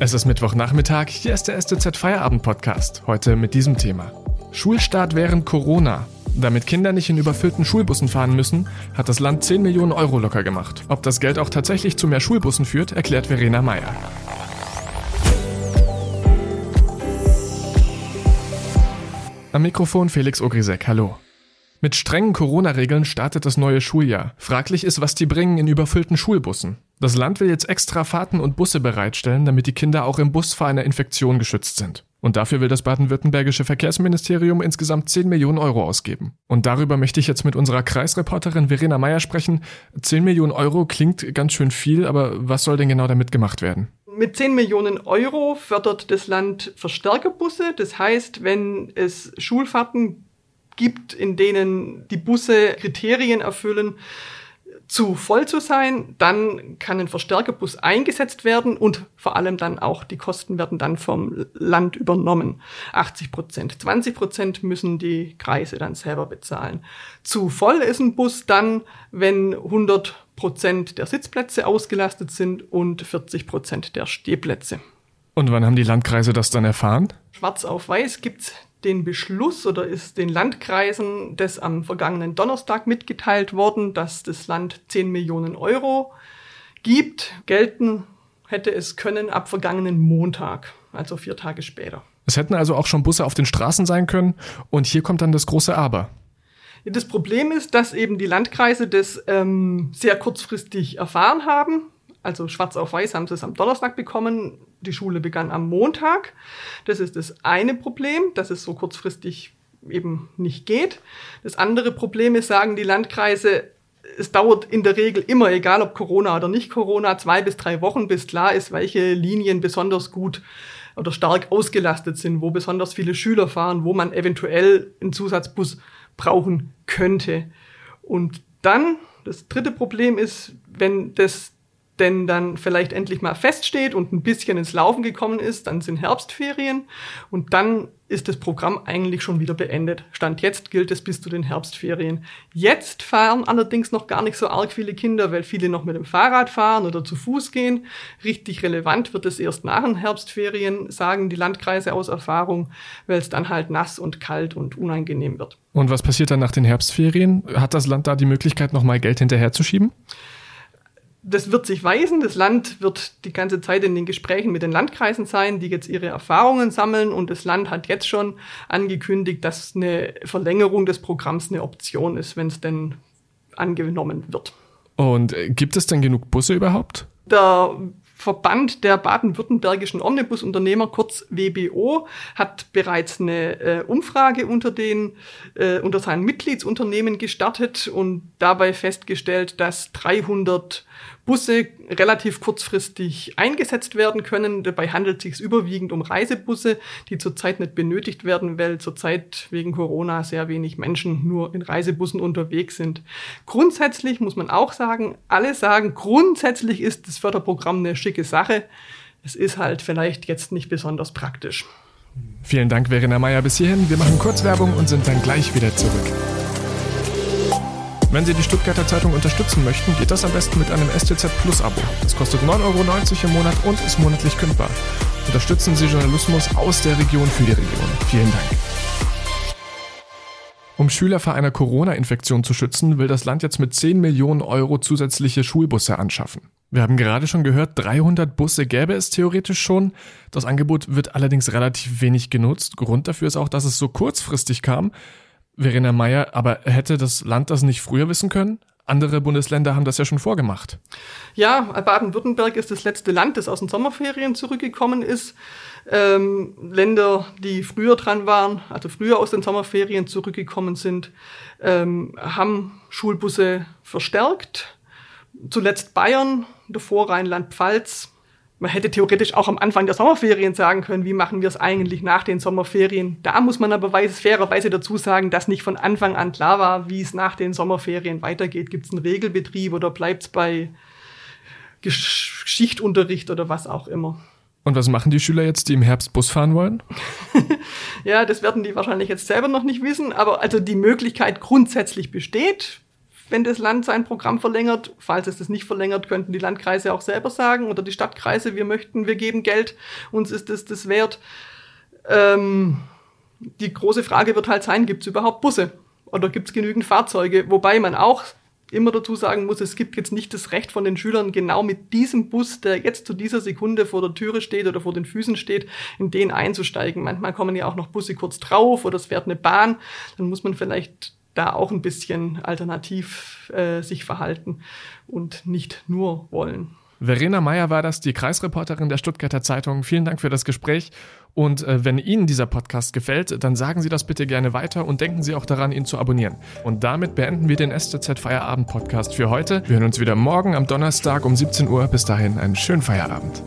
Es ist Mittwochnachmittag, hier ist der STZ Feierabend Podcast. Heute mit diesem Thema. Schulstart während Corona. Damit Kinder nicht in überfüllten Schulbussen fahren müssen, hat das Land 10 Millionen Euro locker gemacht. Ob das Geld auch tatsächlich zu mehr Schulbussen führt, erklärt Verena Meyer. Am Mikrofon Felix Ogrisek, hallo. Mit strengen Corona-Regeln startet das neue Schuljahr. Fraglich ist, was die bringen in überfüllten Schulbussen. Das Land will jetzt extra Fahrten und Busse bereitstellen, damit die Kinder auch im Bus vor einer Infektion geschützt sind. Und dafür will das baden-württembergische Verkehrsministerium insgesamt 10 Millionen Euro ausgeben. Und darüber möchte ich jetzt mit unserer Kreisreporterin Verena Meyer sprechen. 10 Millionen Euro klingt ganz schön viel, aber was soll denn genau damit gemacht werden? Mit 10 Millionen Euro fördert das Land Verstärkerbusse. Das heißt, wenn es Schulfahrten gibt, in denen die Busse Kriterien erfüllen, zu voll zu sein, dann kann ein Verstärkerbus eingesetzt werden und vor allem dann auch die Kosten werden dann vom Land übernommen. 80 Prozent. 20 Prozent müssen die Kreise dann selber bezahlen. Zu voll ist ein Bus dann, wenn 100 Prozent der Sitzplätze ausgelastet sind und 40 Prozent der Stehplätze. Und wann haben die Landkreise das dann erfahren? Schwarz auf Weiß gibt's den Beschluss oder ist den Landkreisen das am vergangenen Donnerstag mitgeteilt worden, dass das Land 10 Millionen Euro gibt. Gelten hätte es können ab vergangenen Montag, also vier Tage später. Es hätten also auch schon Busse auf den Straßen sein können. Und hier kommt dann das große Aber. Das Problem ist, dass eben die Landkreise das ähm, sehr kurzfristig erfahren haben. Also schwarz auf weiß haben sie es am Donnerstag bekommen. Die Schule begann am Montag. Das ist das eine Problem, dass es so kurzfristig eben nicht geht. Das andere Problem ist, sagen die Landkreise, es dauert in der Regel immer, egal ob Corona oder nicht Corona, zwei bis drei Wochen, bis klar ist, welche Linien besonders gut oder stark ausgelastet sind, wo besonders viele Schüler fahren, wo man eventuell einen Zusatzbus brauchen könnte. Und dann, das dritte Problem ist, wenn das denn dann vielleicht endlich mal feststeht und ein bisschen ins Laufen gekommen ist, dann sind Herbstferien und dann ist das Programm eigentlich schon wieder beendet. Stand jetzt gilt es bis zu den Herbstferien. Jetzt fahren allerdings noch gar nicht so arg viele Kinder, weil viele noch mit dem Fahrrad fahren oder zu Fuß gehen. Richtig relevant wird es erst nach den Herbstferien, sagen die Landkreise aus Erfahrung, weil es dann halt nass und kalt und unangenehm wird. Und was passiert dann nach den Herbstferien? Hat das Land da die Möglichkeit, nochmal Geld hinterherzuschieben? Das wird sich weisen. Das Land wird die ganze Zeit in den Gesprächen mit den Landkreisen sein, die jetzt ihre Erfahrungen sammeln. Und das Land hat jetzt schon angekündigt, dass eine Verlängerung des Programms eine Option ist, wenn es denn angenommen wird. Und äh, gibt es denn genug Busse überhaupt? Der Verband der baden-württembergischen Omnibusunternehmer, kurz WBO, hat bereits eine äh, Umfrage unter den äh, unter seinen Mitgliedsunternehmen gestartet und dabei festgestellt, dass 300 Busse relativ kurzfristig eingesetzt werden können. Dabei handelt es sich überwiegend um Reisebusse, die zurzeit nicht benötigt werden, weil zurzeit wegen Corona sehr wenig Menschen nur in Reisebussen unterwegs sind. Grundsätzlich muss man auch sagen, alle sagen, grundsätzlich ist das Förderprogramm eine schicke Sache. Es ist halt vielleicht jetzt nicht besonders praktisch. Vielen Dank, Verena Meyer, bis hierhin. Wir machen kurz Werbung und sind dann gleich wieder zurück. Wenn Sie die Stuttgarter Zeitung unterstützen möchten, geht das am besten mit einem STZ Plus Abo. Das kostet 9,90 Euro im Monat und ist monatlich kündbar. Unterstützen Sie Journalismus aus der Region für die Region. Vielen Dank. Um Schüler vor einer Corona-Infektion zu schützen, will das Land jetzt mit 10 Millionen Euro zusätzliche Schulbusse anschaffen. Wir haben gerade schon gehört, 300 Busse gäbe es theoretisch schon. Das Angebot wird allerdings relativ wenig genutzt. Grund dafür ist auch, dass es so kurzfristig kam. Verena Meyer, aber hätte das Land das nicht früher wissen können? Andere Bundesländer haben das ja schon vorgemacht. Ja, Baden-Württemberg ist das letzte Land, das aus den Sommerferien zurückgekommen ist. Ähm, Länder, die früher dran waren, also früher aus den Sommerferien zurückgekommen sind, ähm, haben Schulbusse verstärkt. Zuletzt Bayern, davor Rheinland-Pfalz, man hätte theoretisch auch am Anfang der Sommerferien sagen können, wie machen wir es eigentlich nach den Sommerferien. Da muss man aber weiß, fairerweise dazu sagen, dass nicht von Anfang an klar war, wie es nach den Sommerferien weitergeht. Gibt es einen Regelbetrieb oder bleibt es bei Geschichtunterricht oder was auch immer. Und was machen die Schüler jetzt, die im Herbst Bus fahren wollen? ja, das werden die wahrscheinlich jetzt selber noch nicht wissen, aber also die Möglichkeit grundsätzlich besteht wenn das Land sein Programm verlängert. Falls es das nicht verlängert, könnten die Landkreise auch selber sagen oder die Stadtkreise, wir möchten, wir geben Geld, uns ist das das wert. Ähm, die große Frage wird halt sein, gibt es überhaupt Busse oder gibt es genügend Fahrzeuge? Wobei man auch immer dazu sagen muss, es gibt jetzt nicht das Recht von den Schülern, genau mit diesem Bus, der jetzt zu dieser Sekunde vor der Türe steht oder vor den Füßen steht, in den einzusteigen. Manchmal kommen ja auch noch Busse kurz drauf oder es fährt eine Bahn. Dann muss man vielleicht da auch ein bisschen alternativ äh, sich verhalten und nicht nur wollen. Verena Meyer war das, die Kreisreporterin der Stuttgarter Zeitung. Vielen Dank für das Gespräch. Und äh, wenn Ihnen dieser Podcast gefällt, dann sagen Sie das bitte gerne weiter und denken Sie auch daran, ihn zu abonnieren. Und damit beenden wir den STZ Feierabend Podcast für heute. Wir hören uns wieder morgen am Donnerstag um 17 Uhr. Bis dahin einen schönen Feierabend.